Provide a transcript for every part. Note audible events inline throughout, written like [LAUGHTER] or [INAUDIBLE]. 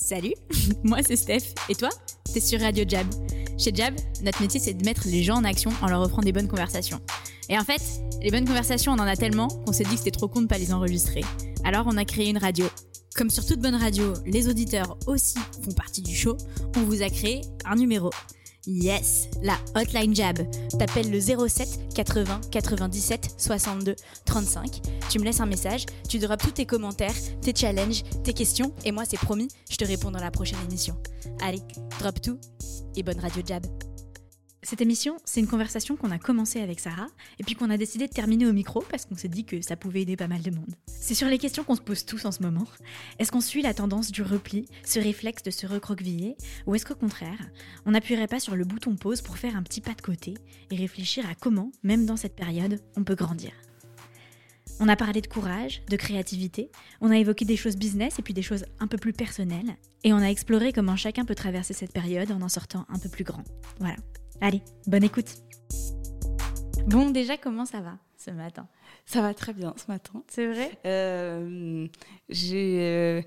Salut, [LAUGHS] moi c'est Steph. Et toi? T'es sur Radio Jab. Chez Jab, notre métier c'est de mettre les gens en action en leur offrant des bonnes conversations. Et en fait, les bonnes conversations, on en a tellement qu'on s'est dit que c'était trop con de pas les enregistrer. Alors on a créé une radio. Comme sur toute bonne radio, les auditeurs aussi font partie du show, on vous a créé un numéro. Yes, la hotline jab. T'appelles le 07 80 97 62 35. Tu me laisses un message, tu drops tous tes commentaires, tes challenges, tes questions, et moi c'est promis, je te réponds dans la prochaine émission. Allez, drop tout et bonne radio jab. Cette émission, c'est une conversation qu'on a commencé avec Sarah et puis qu'on a décidé de terminer au micro parce qu'on s'est dit que ça pouvait aider pas mal de monde. C'est sur les questions qu'on se pose tous en ce moment. Est-ce qu'on suit la tendance du repli, ce réflexe de se recroqueviller, ou est-ce qu'au contraire, on n'appuierait pas sur le bouton pause pour faire un petit pas de côté et réfléchir à comment, même dans cette période, on peut grandir? On a parlé de courage, de créativité, on a évoqué des choses business et puis des choses un peu plus personnelles, et on a exploré comment chacun peut traverser cette période en en sortant un peu plus grand. Voilà. Allez, bonne écoute. Bon, déjà, comment ça va ce matin? Ça va très bien ce matin. C'est vrai? Euh, euh,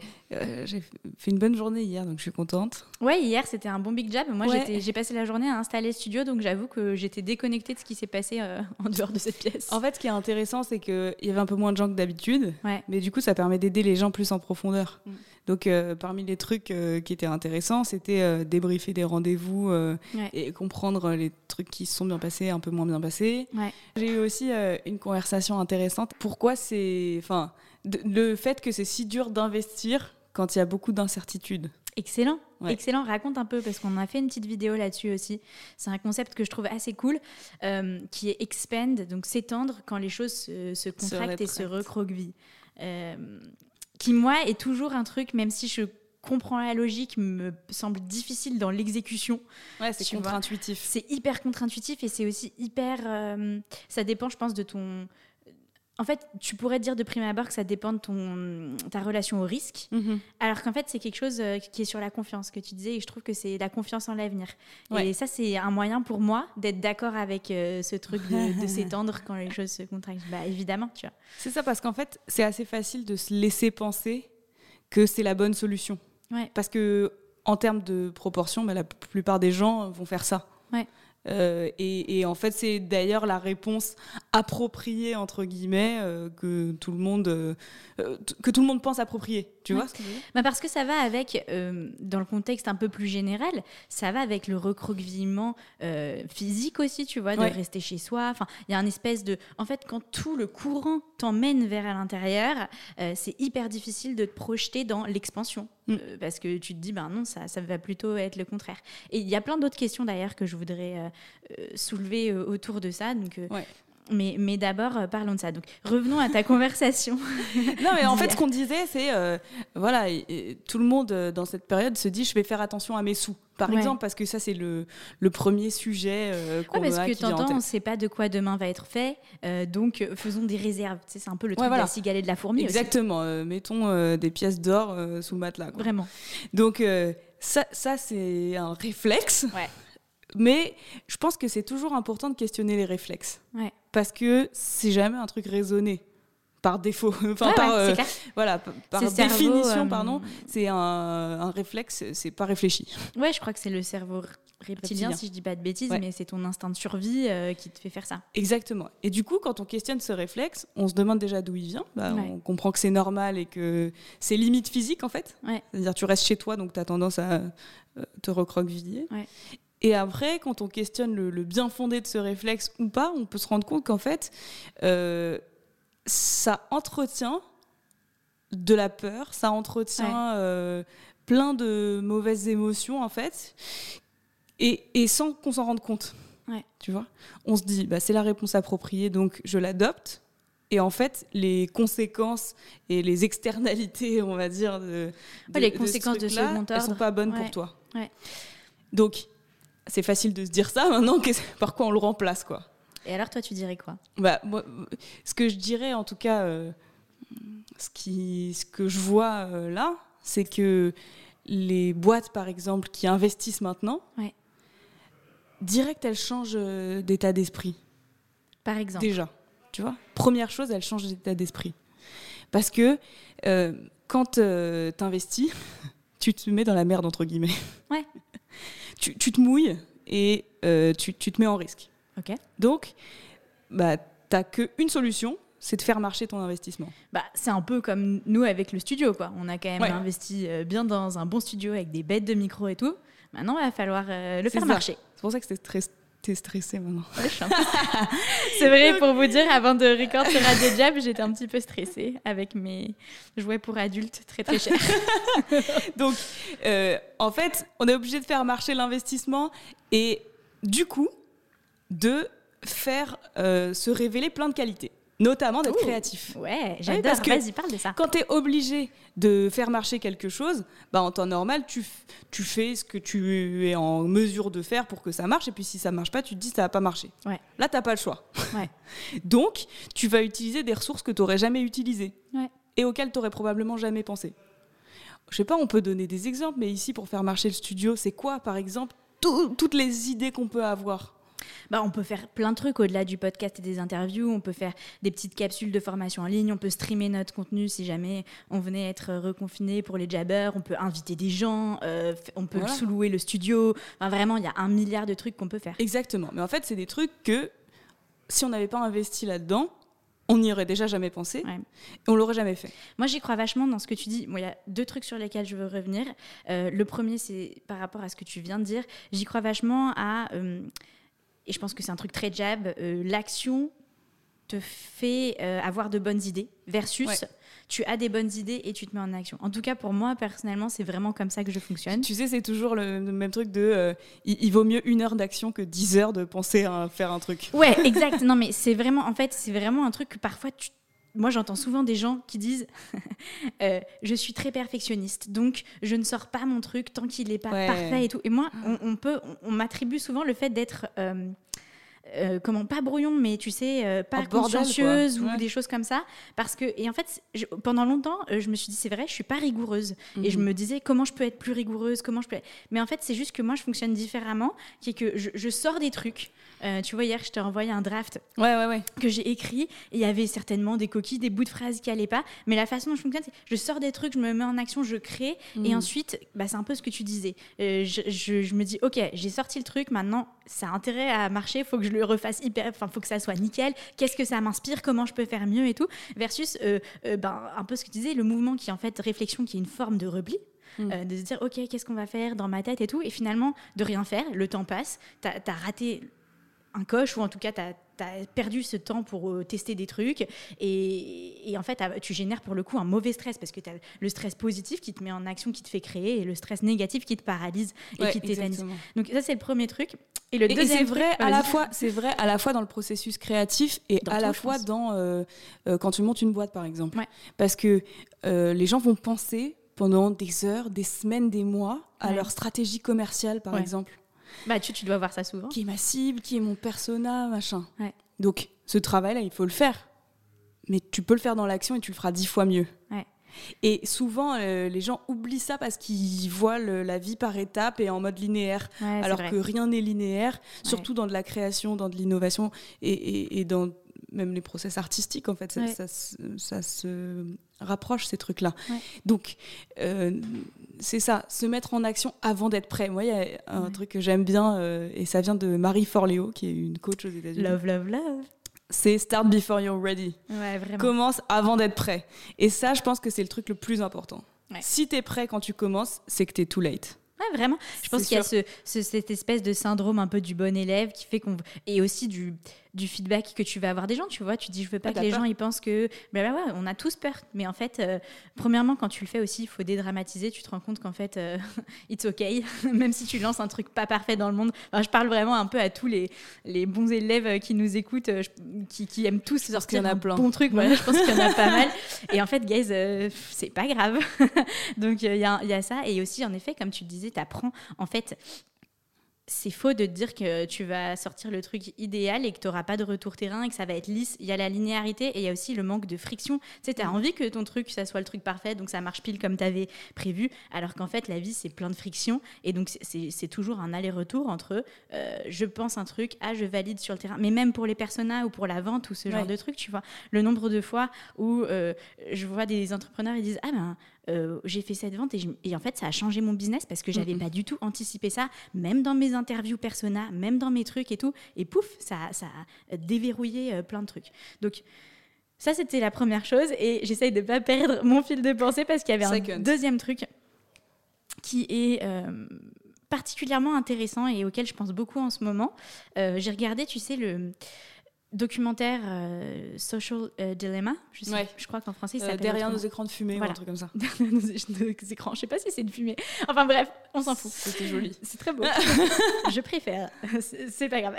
J'ai fait une bonne journée hier, donc je suis contente. Ouais, hier c'était un bon big job. Moi j'ai passé la journée à installer le studio, donc j'avoue que j'étais déconnectée de ce qui s'est passé euh, [LAUGHS] en dehors de cette pièce. En fait, ce qui est intéressant, c'est qu'il y avait un peu moins de gens que d'habitude, mais du coup ça permet d'aider les gens plus en profondeur. Mm. Donc, euh, parmi les trucs euh, qui étaient intéressants, c'était euh, débriefer des rendez-vous et comprendre les trucs qui se sont bien passés, un peu moins bien passés. J'ai eu aussi une conversation intéressante. Pourquoi c'est. Enfin, le fait que c'est si dur d'investir quand il y a beaucoup d'incertitudes. Excellent, excellent. Raconte un peu parce qu'on a fait une petite vidéo là-dessus aussi. C'est un concept que je trouve assez cool, qui est expand, donc s'étendre quand les choses se, contractent et se recroquevillent qui moi est toujours un truc, même si je comprends la logique, me semble difficile dans l'exécution. Ouais, c'est contre-intuitif. C'est hyper contre-intuitif et c'est aussi hyper. Euh, ça dépend, je pense, de ton en fait, tu pourrais dire de prime abord que ça dépend de ton, ta relation au risque, mhm. alors qu'en fait, c'est quelque chose euh, qui est sur la confiance que tu disais, et je trouve que c'est la confiance en l'avenir. Et ça, c'est un moyen pour moi d'être d'accord avec euh, ce truc de, [LAUGHS] s'étendre quand les choses se contractent. Bah, évidemment, tu vois. C'est ça, parce qu'en fait, c'est assez facile de se laisser penser que c'est la bonne solution. Parce que, en termes de proportion, bah, la plupart des gens vont faire ça. Ouais. Euh, et, en fait, c'est d'ailleurs la réponse appropriée entre guillemets euh, que tout le monde euh, que tout le monde pense appropriée. Tu vois bah Parce que ça va avec, dans le contexte un peu plus général, ça va avec le recroquevillement physique aussi, tu vois, de rester chez soi. Enfin, il y a un espèce de, en fait, quand tout le courant t'emmène vers à l'intérieur, c'est hyper difficile de te projeter dans l'expansion. Mm. parce que tu te dis, ben non, ça, ça va plutôt être le contraire. Et il y a plein d'autres questions d'ailleurs que je voudrais euh, soulever euh, autour de ça. Donc, euh, Mais, mais d'abord, parlons de ça. Donc, revenons à ta [LAUGHS] conversation. non, mais en fait, ce qu'on disait, c'est voilà, tout le monde dans cette période se dit je vais faire attention à mes sous, par exemple, parce que ça, c'est le, le, premier sujet qu'on ouais, Parce que t'entends, on ne sait pas de quoi demain va être fait, donc faisons des réserves. c'est un peu le truc de la cigale et de la fourmi. Exactement. mettons des pièces d'or sous le matelas. Vraiment. Donc, ça, ça c'est un réflexe. Ouais. Mais je pense que c'est toujours important de questionner les réflexes. Parce que c'est jamais un truc raisonné par défaut, [LAUGHS] enfin par, euh, voilà, par définition, euh, pardon, c'est un, un, réflexe, c'est pas réfléchi. Ouais, je crois que c'est le cerveau reptilien, si je dis pas de bêtises, mais c'est ton instinct de survie euh, qui te fait faire ça. Exactement. Et du coup, quand on questionne ce réflexe, on se demande déjà d'où il vient. Bah, on comprend que c'est normal et que c'est limite physique en fait. C'est-à-dire tu restes chez toi, donc tu as tendance à te recroqueviller. Et après, quand on questionne le, bien fondé de ce réflexe ou pas, on peut se rendre compte qu'en fait, euh, ça entretient de la peur, ça entretient euh, plein de mauvaises émotions en fait, et, et sans qu'on s'en rende compte. Tu vois? On se dit, bah, c'est la réponse appropriée, donc je l'adopte. Et en fait, les conséquences et les externalités, on va dire, de, les conséquences de ce, de elles sont pas bonnes pour toi. Donc, c'est facile de se dire ça maintenant, par quoi on le remplace quoi. Et alors toi tu dirais quoi? Bah, moi, Ce que je dirais en tout cas, euh, ce, qui, ce que je vois euh, là, c'est que les boîtes par exemple qui investissent maintenant, ouais. direct elles changent euh, d'état d'esprit. Par exemple Déjà, tu vois? Première chose, elles changent d'état d'esprit. Parce que quand tu investis, [LAUGHS] tu te mets dans la merde, entre guillemets. Ouais. Tu, tu, te mouilles et euh, tu, tu, te mets en risque. Ok. Donc, bah, tu n'as qu'une solution, c'est de faire marcher ton investissement. Bah, c'est un peu comme nous avec le studio, quoi. On a quand même investi euh, bien dans un bon studio avec des bêtes de micro et tout. Maintenant, il va falloir euh, le faire marcher. C'est pour ça que c'était très T'es stressée maintenant. [LAUGHS] c'est vrai, pour vous dire, avant de record sur Radio Jab, j'étais un petit peu stressée avec mes jouets pour adultes très très chers. [LAUGHS] Donc, euh, en fait, on est obligé de faire marcher l'investissement et du coup, de faire se révéler plein de qualités notamment d'être créatif. Ouais, j'adore. Vas-y, parle de ça. Quand tu es obligé de faire marcher quelque chose, bah, en temps normal, tu, tu fais ce que tu es en mesure de faire pour que ça marche. Et puis si ça marche pas, tu te dis ça va pas marcher. Ouais. Là, tu n'as pas le choix. Ouais. [LAUGHS] Donc, tu vas utiliser des ressources que tu n'aurais jamais utilisées ouais. et auxquelles tu n'aurais probablement jamais pensé. Je sais pas, on peut donner des exemples, mais ici, pour faire marcher le studio, c'est quoi, par exemple, toutes les idées qu'on peut avoir? Bah, on peut faire plein de trucs au-delà du podcast et des interviews. On peut faire des petites capsules de formation en ligne. On peut streamer notre contenu si jamais on venait être reconfiné pour les jabbers. On peut inviter des gens. Euh, on peut sous-louer le studio. Enfin, vraiment, il y a un milliard de trucs qu'on peut faire. Exactement. Mais en fait, c'est des trucs que si on n'avait pas investi là-dedans, on n'y aurait déjà jamais pensé et on l'aurait jamais fait. Moi, j'y crois vachement dans ce que tu dis. Il y a deux trucs sur lesquels je veux revenir. Euh, le premier, c'est par rapport à ce que tu viens de dire. J'y crois vachement à euh, et je pense que c'est un truc très jab, euh, l'action te fait euh, avoir de bonnes idées versus tu as des bonnes idées et tu te mets en action. En tout cas, pour moi, personnellement, c'est vraiment comme ça que je fonctionne. Tu sais, c'est toujours le, même truc de euh, il, vaut mieux une heure d'action que dix heures de penser à faire un truc. Ouais, exact. non, mais c'est vraiment, en fait, c'est vraiment un truc que parfois tu moi, j'entends souvent des gens qui disent [LAUGHS] euh, Je suis très perfectionniste, donc je ne sors pas mon truc tant qu'il n'est pas parfait et tout. Et moi, on, peut, on, m'attribue souvent le fait d'être. Euh, euh, comment pas brouillon mais tu sais pas consciencieuse ou des choses comme ça parce que et en fait pendant longtemps je me suis dit c'est vrai je suis pas rigoureuse et je mhm. me disais comment je peux être plus rigoureuse comment je peux mais en fait c'est juste que moi je fonctionne différemment qui est que je sors des trucs euh, tu vois, hier, je t'ai envoyé un draft ouais, ouais, ouais. que j'ai écrit. Et il y avait certainement des coquilles, des bouts de phrases qui n'allaient pas. Mais la façon dont je fonctionne, c'est je sors des trucs, je me mets en action, je crée. Et mm. ensuite, bah, c'est un peu ce que tu disais. Euh, je, je, me dis, OK, j'ai sorti le truc, maintenant, ça a intérêt à marcher, il faut que je le refasse hyper. Enfin, faut que ça soit nickel. Qu'est-ce que ça m'inspire? Comment je peux faire mieux et tout? Versus, euh, ben, un peu ce que tu disais, le mouvement qui est en fait réflexion, qui est une forme de repli. Mm. de se dire ok qu'est-ce qu'on va faire dans ma tête et tout? Et finalement de rien faire le temps passe tu as, raté un coche ou en tout cas tu as, perdu ce temps pour euh, tester des trucs et, en fait tu génères pour le coup un mauvais stress parce que tu as le stress positif qui te met en action, qui te fait créer et le stress négatif qui te paralyse et qui t'éternise. Donc ça c'est le premier truc. Et le deuxième c'est vrai à la fois c'est vrai à la fois dans le processus créatif et à la fois dans euh, euh, quand tu montes une boîte par exemple. Parce que les gens vont penser pendant des heures, des semaines, des mois à leur stratégie commerciale par exemple. Bah, tu, tu dois voir ça souvent. Qui est ma cible, qui est mon persona, machin. Donc, ce travail-là, il faut le faire. Mais tu peux le faire dans l'action et tu le feras dix fois mieux. Et souvent, euh, les gens oublient ça parce qu'ils voient la vie par étapes et en mode linéaire, alors que rien n'est linéaire, surtout dans de la création, dans de l'innovation et, et, dans même les process artistiques, en fait. Ça, ça, se rapproche, ces trucs-là. Donc, euh, c'est ça, se mettre en action avant d'être prêt. Moi, il y a un truc que j'aime bien, euh, et ça vient de Marie Forleo, qui est une coach aux États-Unis. Love, love, love. C'est start before you're ready. Ouais, vraiment. Commence avant d'être prêt. Et ça, je pense que c'est le truc le plus important. Si tu es prêt quand tu commences, c'est que tu es too late. Ouais, vraiment. Je pense qu'il y a ce, cette espèce de syndrome un peu du bon élève qui fait qu'on. Et aussi du du feedback que tu vas avoir des gens, tu vois. Tu dis, je veux pas que les gens ils pensent que. Ben ouais, on a tous peur. Mais en fait, euh, premièrement, quand tu le fais aussi, il faut dédramatiser. Tu te rends compte qu'en fait, euh, [LAUGHS] it's OK. [LAUGHS] Même si tu lances un truc pas parfait dans le monde. je parle vraiment un peu à tous les, les bons élèves qui nous écoutent, euh, qui, qui, aiment tous sortir un bon truc. Voilà, je pense qu'il y en a pas [LAUGHS] mal. Et en fait, guys, c'est pas grave. Donc, il y, y, a ça. Et aussi, en effet, comme tu le disais, tu apprends. En fait, c'est faux de te dire que tu vas sortir le truc idéal et que tu n'auras pas de retour terrain et que ça va être lisse. Il y a la linéarité et il y a aussi le manque de friction. Tu sais, tu as mm. envie que ton truc, ça soit le truc parfait, donc ça marche pile comme tu avais prévu, alors qu'en fait, la vie, c'est plein de friction. Et donc, c'est toujours un aller-retour entre euh, je pense un truc, ah, je valide sur le terrain. Mais même pour les personas ou pour la vente ou ce genre de truc, tu vois, le nombre de fois où euh, je vois des entrepreneurs, ils disent, ah ben, j'ai fait cette vente et, en fait, ça a changé mon business parce que j'avais n'avais pas du tout anticipé ça, même dans mes interviews persona, même dans mes trucs et tout. Et pouf, ça, ça a déverrouillé plein de trucs. Donc, ça, c'était la première chose. Et j'essaye de ne pas perdre [LAUGHS] mon fil de pensée parce qu'il y avait un deuxième truc qui est euh, particulièrement intéressant et auquel je pense beaucoup en ce moment. Euh, j'ai regardé, tu sais, le documentaire euh, Social Dilemma. Je, sais, je crois qu'en français, ça Derrière nos écrans de fumée ou un truc comme ça. [LAUGHS] Derrière [LAUGHS] nos, écrans. Je sais pas si c'est de fumée. Enfin bref, on s'en fout. C'était joli. C'est très beau. [LAUGHS] je préfère. C'est pas grave.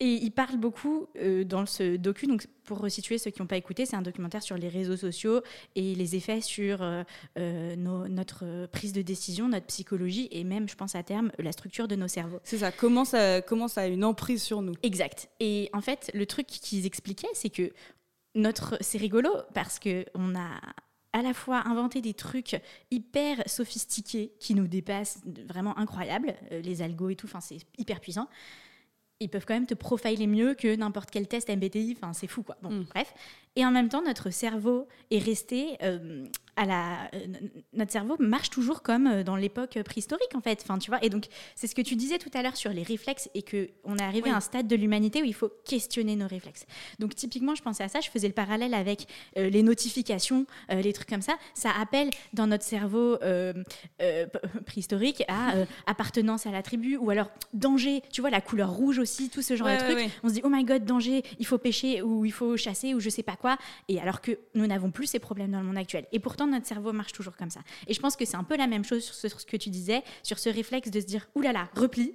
Et il parle beaucoup euh, dans ce docu, donc pour resituer ceux qui n'ont pas écouté, c'est un documentaire sur les réseaux sociaux et les effets sur euh, euh, notre prise de décision, notre psychologie et même, je pense à terme, la structure de nos cerveaux. C'est ça, comment ça, comment ça a une emprise sur nous. Exact. Et en fait, le truc qu'ils expliquaient, c'est que notre, c'est rigolo parce que on a à la fois inventé des trucs hyper sophistiqués qui nous dépassent, vraiment incroyables, les algos et tout, enfin c'est hyper puissant ils peuvent quand même te profiler mieux que n'importe quel test MBTI. Enfin, c'est fou, quoi. Bon, mm. bref. Et en même temps, notre cerveau est resté euh, à la. Euh, notre cerveau marche toujours comme euh, dans l'époque préhistorique, en fait. Enfin, tu vois. Et donc, c'est ce que tu disais tout à l'heure sur les réflexes et que on est arrivé à un stade de l'humanité où il faut questionner nos réflexes. Donc, typiquement, je pensais à ça. Je faisais le parallèle avec les notifications, les trucs comme ça. Ça appelle dans notre cerveau préhistorique à appartenance à la tribu ou alors danger. Tu vois, la couleur rouge aussi, tout ce genre de trucs. On se dit, oh my god, danger, il faut pêcher ou il faut chasser ou je sais pas quoi et alors que nous n'avons plus ces problèmes dans le monde actuel. Et pourtant, notre cerveau marche toujours comme ça. Et je pense que c'est un peu la même chose sur ce, que tu disais, sur ce réflexe de se dire, oulala, repli.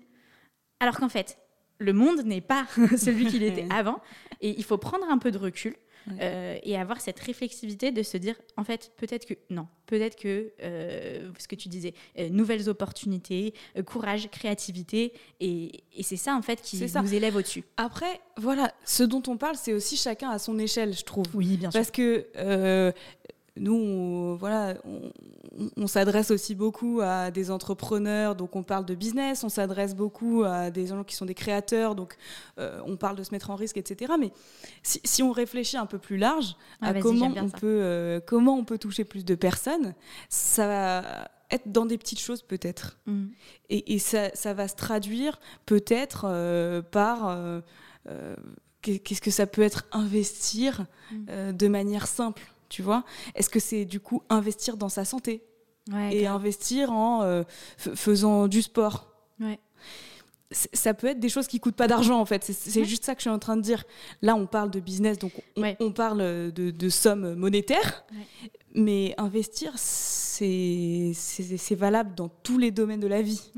Alors qu'en fait, le monde n'est pas [LAUGHS] celui qu'il était [LAUGHS] avant. Et il faut prendre un peu de recul euh, et avoir cette réflexivité de se dire, en fait, peut-être que non, peut-être que euh, ce que tu disais, euh, nouvelles opportunités, courage, créativité, et, c'est ça en fait qui nous élève au-dessus. Après, voilà, ce dont on parle, c'est aussi chacun à son échelle, je trouve. Oui, bien sûr. Parce que nous, on, voilà, on, s'adresse aussi beaucoup à des entrepreneurs, donc on parle de business, on s'adresse beaucoup à des gens qui sont des créateurs, donc euh, on parle de se mettre en risque, etc. Mais si, on réfléchit un peu plus large à comment on, peut, euh, comment on peut toucher plus de personnes, ça va être dans des petites choses peut-être. Mm. Et, ça, va se traduire peut-être euh, par qu'est-ce que ça peut être investir mm. de manière simple tu vois. Est-ce que c'est du coup investir dans sa santé et investir en euh, faisant du sport? Ça peut être des choses qui coûtent pas d'argent en fait. C'est juste ça que je suis en train de dire. Là, on parle de business, donc on, parle de, sommes monétaires, mais investir, c'est valable dans tous les domaines de la vie.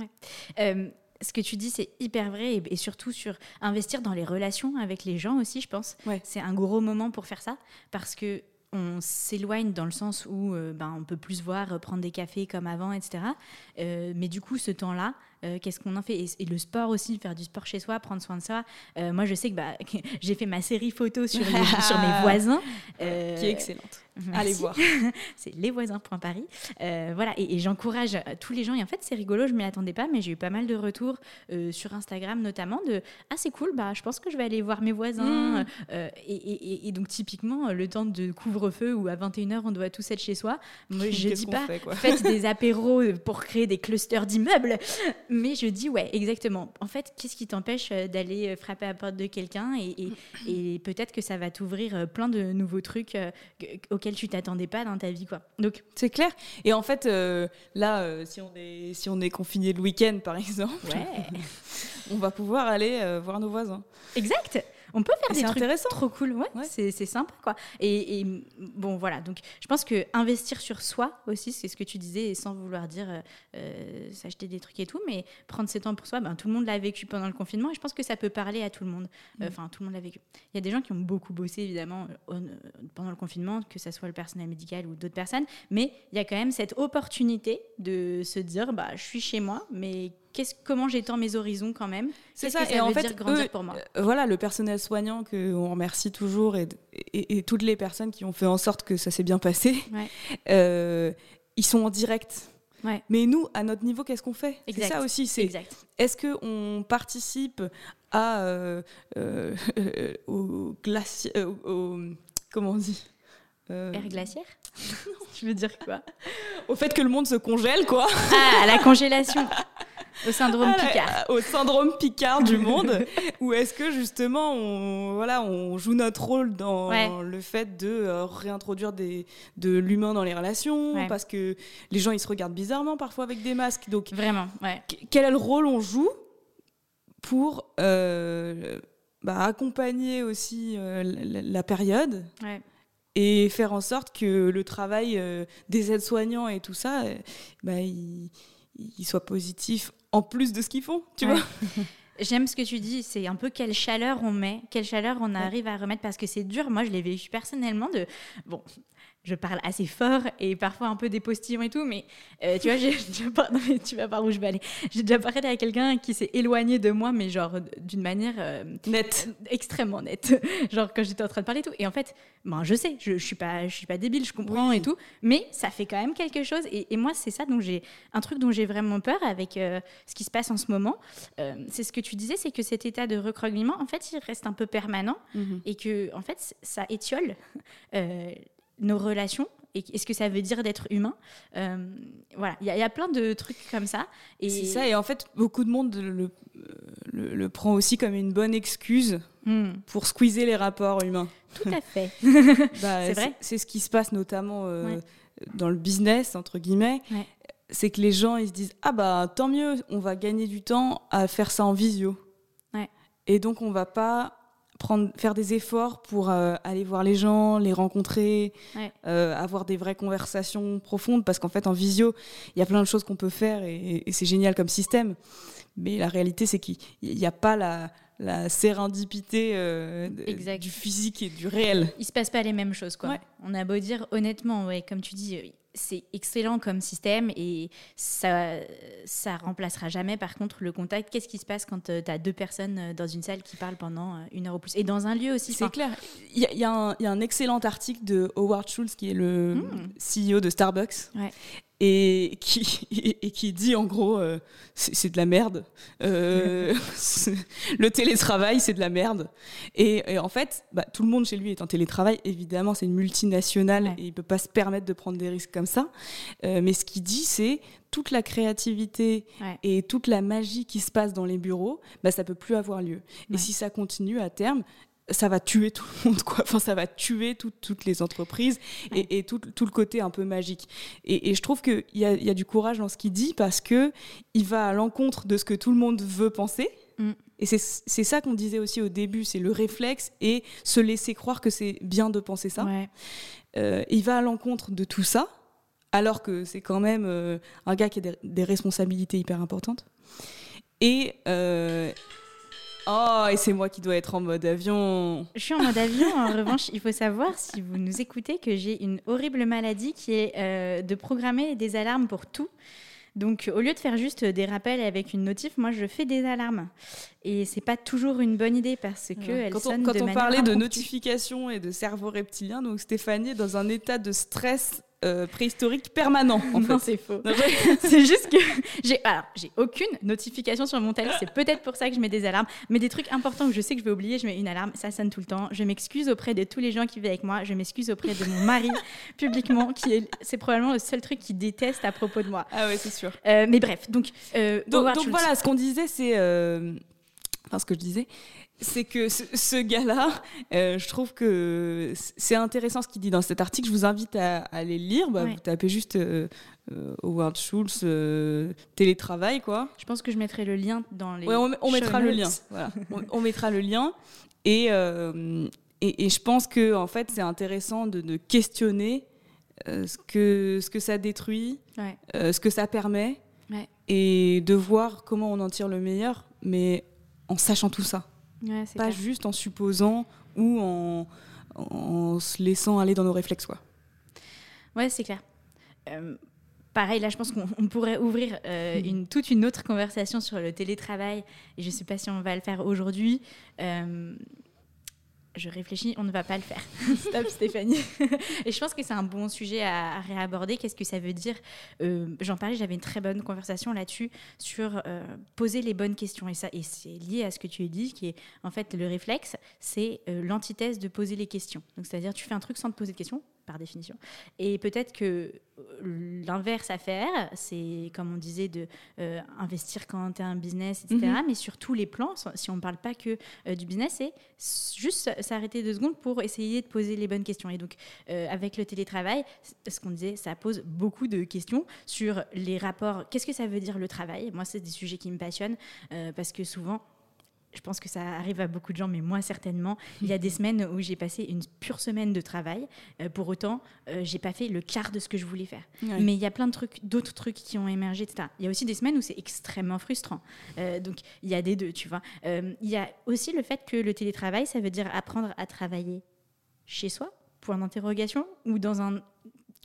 Euh, ce que tu dis, c'est hyper vrai, et, et, surtout sur investir dans les relations avec les gens aussi, je pense. C'est un gros moment pour faire ça, parce que on s'éloigne dans le sens où euh, ben, on peut plus voir, euh, prendre des cafés comme avant, etc. Euh, mais du coup, ce temps-là, qu'est-ce qu'on en fait et, le sport aussi, faire du sport chez soi, prendre soin de soi. moi, je sais que bah, [LAUGHS] j'ai fait ma série photo sur, [LAUGHS] sur mes voisins. qui est excellente. Allez voir. [LAUGHS] c'est lesvoisins.paris. Euh, voilà, et, j'encourage tous les gens. Et en fait, c'est rigolo, je ne m'y attendais pas, mais j'ai eu pas mal de retours euh, sur Instagram notamment de Ah, c'est cool, bah, je pense que je vais aller voir mes voisins. Mmh. Euh, et, donc, typiquement, le temps de couvre-feu où à 21h, on doit tous être chez soi. Moi, je dis pas faites des apéros pour créer des clusters d'immeubles, mais je dis ouais, exactement. En fait, qu'est-ce qui t'empêche d'aller frapper à la porte de quelqu'un et, peut-être que ça va t'ouvrir plein de nouveaux trucs auquel tu t'attendais pas dans ta vie quoi. Donc c'est clair. Et en fait euh, là euh, si on est si on est confiné le week-end par [LAUGHS] exemple, on va pouvoir aller euh, voir nos voisins. Exact on peut faire des trucs intéressants. trop cool. Ouais, c'est sympa, quoi. Et, bon, voilà. Donc, je pense que investir sur soi aussi, c'est ce que tu disais, sans vouloir dire euh, euh, s'acheter des trucs et tout, mais prendre ses temps pour soi, ben, tout le monde l'a vécu pendant le confinement et je pense que ça peut parler à tout le monde. Euh, mm. Enfin, tout le monde l'a vécu. Il y a des gens qui ont beaucoup bossé, évidemment, pendant le confinement, que ce soit le personnel médical ou d'autres personnes, mais il y a quand même cette opportunité de se dire, bah, je suis chez moi, mais comment j'étends mes horizons quand même? C'est ça, et en fait, grandir pour moi? euh, Voilà, le personnel soignant qu'on remercie toujours et, et, toutes les personnes qui ont fait en sorte que ça s'est bien passé, [LAUGHS] euh, ils sont en direct. Mais nous, à notre niveau, qu'est-ce qu'on fait? C'est ça aussi. C'est est-ce que on participe à euh, [LAUGHS] au glacier, comment on dit? Air glaciaire? [LAUGHS] Tu veux dire quoi? Au fait que le monde se congèle, quoi. Ah, à la congélation. Au syndrome Picard. Au syndrome Picard du [LAUGHS] monde. Ou est-ce que justement, on, voilà, on joue notre rôle dans le fait de euh, réintroduire des, de l'humain dans les relations Parce que les gens, ils se regardent bizarrement parfois avec des masques. Donc, Vraiment, ouais. Quel est le rôle on joue pour euh, bah, accompagner aussi euh, la, période et faire en sorte que le travail des aides-soignants et tout ça, bah, il, il soit positif en plus de ce qu'ils font, tu vois. [LAUGHS] J'aime ce que tu dis, c'est un peu quelle chaleur on met, quelle chaleur on arrive à remettre parce que c'est dur. Moi, je l'ai vécu personnellement de bon, je parle assez fort et parfois un peu des postillons et tout, mais euh, tu vois, j'ai [LAUGHS] tu vas par où je vais aller. J'ai déjà parlé à quelqu'un qui s'est éloigné de moi, mais genre d'une manière euh, nette, extrêmement nette. [LAUGHS] genre quand j'étais en train de parler et tout. Et en fait, ben, je sais, je, je suis pas, je suis pas débile, je comprends et tout, mais ça fait quand même quelque chose. Et, moi, c'est ça dont j'ai un truc dont j'ai vraiment peur avec euh, ce qui se passe en ce moment. c'est ce que tu disais, c'est que cet état de recroquement, en fait, il reste un peu permanent mm-hmm. et que en fait, ça étiole [LAUGHS] nos relations et, ce que ça veut dire d'être humain? Euh, voilà, il y, a plein de trucs comme ça. Et... C'est ça, et en fait, beaucoup de monde le, le, prend aussi comme une bonne excuse hmm. pour squeezer les rapports humains. Tout à fait. [LAUGHS] bah, c'est vrai. C'est ce qui se passe notamment euh, dans le business, entre guillemets. C'est que les gens, ils se disent Ah bah tant mieux, on va gagner du temps à faire ça en visio. Et donc, on va pas prendre, faire des efforts pour euh, aller voir les gens, les rencontrer, euh, avoir des vraies conversations profondes, parce qu'en fait, en visio, il y a plein de choses qu'on peut faire et, c'est génial comme système. Mais la réalité, c'est qu'il n'y a pas la, la sérendipité euh, du physique et du réel. Il se passe pas les mêmes choses, quoi. On a beau dire honnêtement, ouais, comme tu dis, c'est excellent comme système et ça ça remplacera jamais par contre le contact. Qu'est-ce qui se passe quand euh, tu as deux personnes euh, dans une salle qui parlent pendant euh, une heure ou plus? Et dans un lieu aussi. C'est clair. Il y, a un excellent article de Howard Schultz qui est le hmm. CEO de Starbucks. Ouais et qui, [LAUGHS] et qui dit en gros euh, c'est de la merde. Euh, [LAUGHS] le télétravail, c'est de la merde. Et, en fait, bah, tout le monde chez lui est en télétravail. Évidemment, c'est une multinationale et il peut pas se permettre de prendre des risques comme ça. Euh, mais ce qu'il dit, c'est toute la créativité et toute la magie qui se passe dans les bureaux, bah, ça peut plus avoir lieu. Et si ça continue à terme, ça va tuer tout le monde, quoi. Enfin, ça va tuer toutes les entreprises et, tout, le côté un peu magique. Et, je trouve qu'il y a, y a du courage dans ce qu'il dit parce que il va à l'encontre de ce que tout le monde veut penser. Mm. Et c'est ça qu'on disait aussi au début, c'est le réflexe et se laisser croire que c'est bien de penser ça. Euh, il va à l'encontre de tout ça, alors que c'est quand même euh, un gars qui a des, responsabilités hyper importantes. Et, euh, Oh, et c'est moi qui dois être en mode avion. Je suis en mode avion. En revanche, il faut savoir, si vous nous écoutez, que j'ai une horrible maladie qui est euh, de programmer des alarmes pour tout. Donc, au lieu de faire juste des rappels avec une notif, moi, je fais des alarmes. Et c'est pas toujours une bonne idée parce que elles quand on, quand on parlait de notification et de cerveau reptilien, donc Stéphanie est dans un état de stress euh, préhistorique permanent. En non, c'est faux. [LAUGHS] c'est juste que j'ai j'ai aucune notification sur mon téléphone. C'est peut-être pour ça que je mets des alarmes, mais des trucs importants que je sais que je vais oublier, je mets une alarme. Ça sonne tout le temps. Je m'excuse auprès de tous les gens qui vivent avec moi. Je m'excuse auprès de mon mari [LAUGHS] publiquement, qui est c'est probablement le seul truc qu'il déteste à propos de moi. Ah ouais, c'est sûr. Euh, mais bref, donc euh, donc, donc voilà, ce qu'on disait, c'est enfin ce que je disais, c'est que ce, gars-là, euh, je trouve que c'est intéressant ce qu'il dit dans cet article. Je vous invite à, aller le lire. Bah, vous tapez juste euh, euh, Howard Schultz télétravail, quoi. Je pense que je mettrai le lien dans les. Ouais, on, mettra le lien. [LAUGHS] on, mettra le lien. Et, et, je pense que en fait, c'est intéressant de, questionner ce que ce que ça détruit, ce que ça permet, et de voir comment on en tire le meilleur, mais en sachant tout ça pas juste en supposant ou en, en, se laissant aller dans nos réflexes. Quoi. Ouais, c'est clair. Euh, pareil, là, je pense qu'on pourrait ouvrir euh, hmm. une, toute une autre conversation sur le télétravail. Et je ne sais pas si on va le faire aujourd'hui. Euh, je réfléchis, on ne va pas le faire. [LAUGHS] Stop Stéphanie. [LAUGHS] et je pense que c'est un bon sujet à, réaborder. Qu'est-ce que ça veut dire euh, J'en parlais, j'avais une très bonne conversation là-dessus sur euh, poser les bonnes questions. Et ça, et c'est lié à ce que tu as dit, qui est en fait le réflexe, c'est euh, l'antithèse de poser les questions. Donc c'est-à-dire tu fais un truc sans te poser de questions, par définition. Et peut-être que euh, l'inverse à faire, c'est comme on disait de euh, investir quand tu as un business, etc. Mhm. Mais sur tous les plans, si on ne parle pas que euh, du business, c'est juste s'arrêter deux secondes pour essayer de poser les bonnes questions. Et donc, avec le télétravail, ce qu'on disait, ça pose beaucoup de questions sur les rapports. Qu'est-ce que ça veut dire le travail? Moi, c'est des sujets qui me passionnent parce que souvent, je pense que ça arrive à beaucoup de gens, mais moi certainement. [LAUGHS] Il y a des semaines où j'ai passé une pure semaine de travail. Euh, pour autant, euh, j'ai pas fait le quart de ce que je voulais faire. Mais il y a plein de trucs, d'autres trucs qui ont émergé, etc. Il y a aussi des semaines où c'est extrêmement frustrant. Euh, donc il y a des deux, tu vois. il y a aussi le fait que le télétravail, ça veut dire apprendre à travailler chez soi, point d'interrogation, ou dans un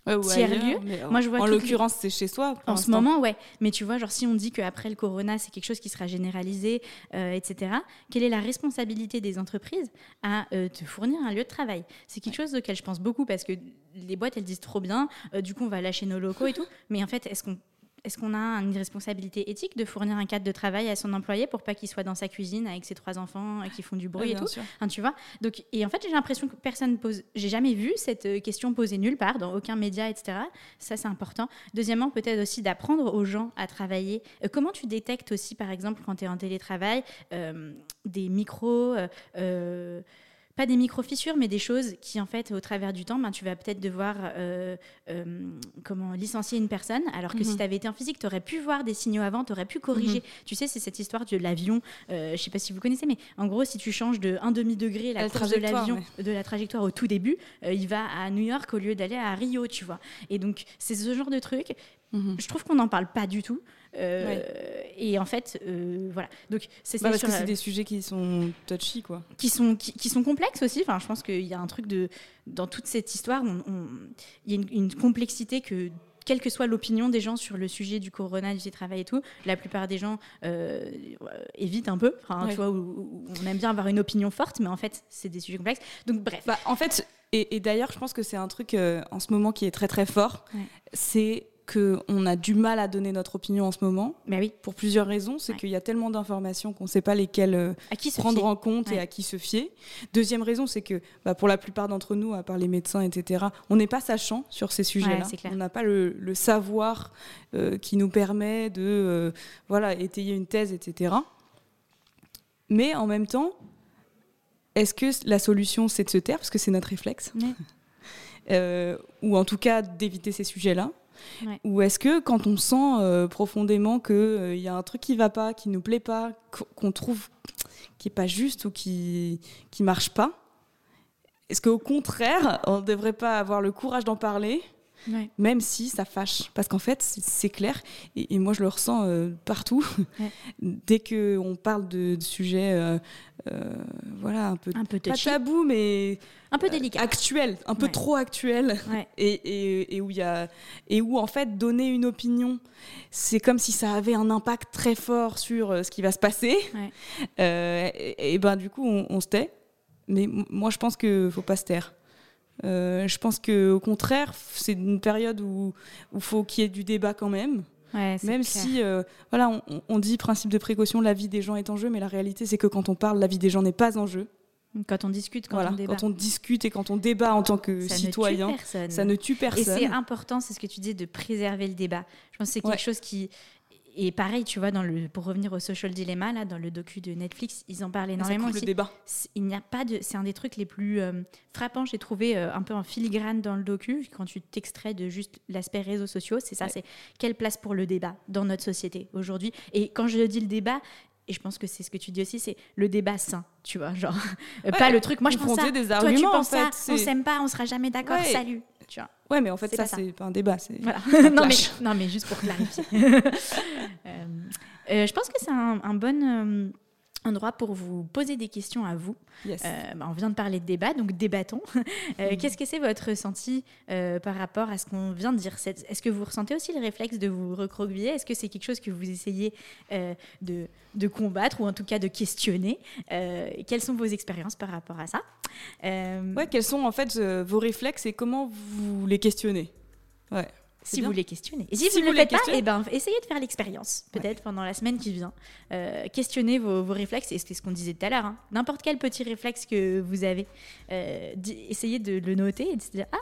tiers-lieu. Moi, je vois en l'occurrence, c'est chez soi. En ce moment, ouais. Mais tu vois, genre, si on dit qu'après le corona, c'est quelque chose qui sera généralisé, euh, etc., quelle est la responsabilité des entreprises à euh, te fournir un lieu de travail? C'est quelque chose auquel je pense beaucoup parce que les boîtes, elles disent trop bien, euh, du coup, on va lâcher nos locaux et tout. Mais en fait, est-ce qu'on est-ce qu'on a une responsabilité éthique de fournir un cadre de travail à son employé pour pas qu'il soit dans sa cuisine avec ses trois enfants qui font du bruit et tout hein, Tu vois Donc, et en fait, j'ai l'impression que personne pose. J'ai jamais vu cette euh, question posée nulle part dans aucun média, etc. Ça, c'est important. Deuxièmement, peut-être aussi d'apprendre aux gens à travailler. Euh, comment tu détectes aussi, par exemple, quand tu es en télétravail, euh, des micros pas des micro-fissures, mais des choses qui, en fait, au travers du temps, ben, tu vas peut-être devoir euh, euh, comment, licencier une personne, alors que si mhm. tu avais été en physique, tu aurais pu voir des signaux avant, tu aurais pu corriger. Mhm. Tu sais, c'est cette histoire de l'avion, euh, je sais pas si vous connaissez, mais en gros, si tu changes de un demi-degré la, course de l'avion, de la trajectoire au tout début, il va à New York au lieu d'aller à Rio, tu vois. Et donc, c'est ce genre de truc. Mhm. Je trouve qu'on n'en parle pas du tout. Euh, et en fait, euh, voilà. Donc c'est bah parce que c'est des sujets qui sont touchy, quoi. Qui sont qui, sont complexes aussi. Enfin, je pense qu'il y a un truc de dans toute cette histoire, il y a une, complexité que quelle que soit l'opinion des gens sur le sujet du corona, du travail et tout, la plupart des gens euh, évitent un peu. Enfin, tu vois, on aime bien avoir une opinion forte, mais en fait, c'est des sujets complexes. Donc, bref. Bah, en fait, et, d'ailleurs, je pense que c'est un truc en ce moment qui est très très fort. C'est qu'on a du mal à donner notre opinion en ce moment. Mais oui. Pour plusieurs raisons. C'est qu'il y a tellement d'informations qu'on ne sait pas lesquelles euh, prendre en compte et à qui se fier. Deuxième raison, c'est que bah, pour la plupart d'entre nous, à part les médecins, etc., on n'est pas sachant sur ces sujets-là. on n'a pas le, savoir euh, qui nous permet de euh, voilà, étayer une thèse, etc. Mais en même temps, est-ce que la solution, c'est de se taire, parce que c'est notre réflexe? [LAUGHS] Ou en tout cas d'éviter ces sujets-là? Ou est-ce que quand on sent euh, profondément qu'il euh, y a un truc qui va pas, qui nous plaît pas, qu'on trouve qui est pas juste ou qui qui marche pas, est-ce qu'au contraire, on ne devrait pas avoir le courage d'en parler même si ça fâche. Parce qu'en fait, c'est clair, et, moi je le ressens euh, partout, [LAUGHS] dès qu'on parle de, sujets, euh, euh, voilà, un peu, un peu pas tabou, mais un peu délicat, actuel, un peu trop actuel, [LAUGHS] et, et, où il y a, et où en fait donner une opinion, c'est comme si ça avait un impact très fort sur ce qui va se passer. et, ben du coup, on, on se tait. Mais moi, je pense qu'il faut pas se taire. Euh, je pense qu'au contraire, c'est une période où il faut qu'il y ait du débat quand même. même si, euh, voilà, on, dit principe de précaution, la vie des gens est en jeu, mais la réalité, c'est que quand on parle, la vie des gens n'est pas en jeu. Quand on discute, quand on débat. Quand on discute et quand on débat en tant que citoyen, ça ne tue personne. Et c'est important, c'est ce que tu dis, de préserver le débat. Je pense que c'est quelque chose qui, et pareil, tu vois, dans le, pour revenir au social dilemma, là, dans le docu de Netflix, ils en parlent énormément aussi. Le débat. Il n'y a pas de, c'est un des trucs les plus euh, frappants. J'ai trouvé euh, un peu en filigrane dans le docu quand tu t'extrais de juste l'aspect réseaux sociaux. C'est ça, c'est quelle place pour le débat dans notre société aujourd'hui. Et quand je dis le débat, et je pense que c'est ce que tu dis aussi, c'est le débat sain, tu vois, genre pas le truc. Moi, je pense ça. Des arguments, toi, tu penses ça. On s'aime pas, on sera jamais d'accord. Salut. Tu vois. Ouais, mais en fait, ça, c'est pas un débat. Voilà. [LAUGHS] non, mais, non, mais juste pour clarifier. [LAUGHS] Euh, euh, je pense que c'est un, un, bon euh, endroit pour vous poser des questions à vous. Euh, bah, on vient de parler de débat, donc débattons. [LAUGHS] Euh, mm. Qu'est-ce que c'est votre ressenti euh, par rapport à ce qu'on vient de dire? Est-ce que vous ressentez aussi le réflexe de vous recroqueviller? Est-ce que c'est quelque chose que vous essayez de, de, combattre ou en tout cas de questionner? Quelles sont vos expériences par rapport à ça? Ouais, quels sont en fait vos réflexes et comment vous les questionnez? Ouais si vous les questionnez. Et si, vous ne le faites pas, eh ben, essayez de faire l'expérience, peut-être pendant la semaine qui vient. Euh, questionnez vos, réflexes, et c'est ce qu'on disait tout à l'heure, hein. n'importe quel petit réflexe que vous avez, euh, essayez de le noter et de se dire Ah,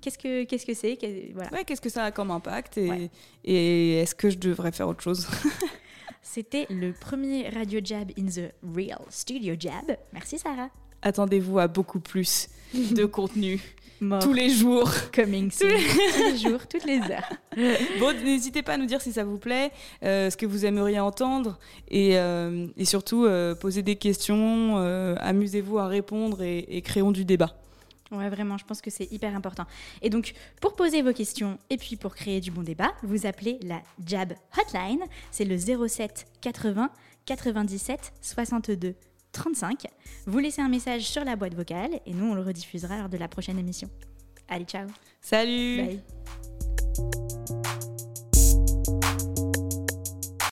Qu'est-ce que qu'est-ce que c'est voilà. Qu'est-ce que ça a comme impact et, et est-ce que je devrais faire autre chose? [LAUGHS] C'était le premier Radio Jab in the Real Studio Jab. Merci Sarah. Attendez-vous à beaucoup plus de contenu. [LAUGHS] Tous les jours. Coming soon. [LAUGHS] Tous les jours, toutes les heures. Bon, n'hésitez pas à nous dire si ça vous plaît, euh, ce que vous aimeriez entendre et, euh, et surtout euh, poser des questions, amusez-vous à répondre et, et créons du débat. Ouais, vraiment, je pense que c'est hyper important. Et donc, pour poser vos questions et puis pour créer du bon débat, vous appelez la Jab Hotline. C'est le 07 80 97 62 35. Vous laissez un message sur la boîte vocale et nous, on le rediffusera lors de la prochaine émission. Allez, ciao. Salut. Bye.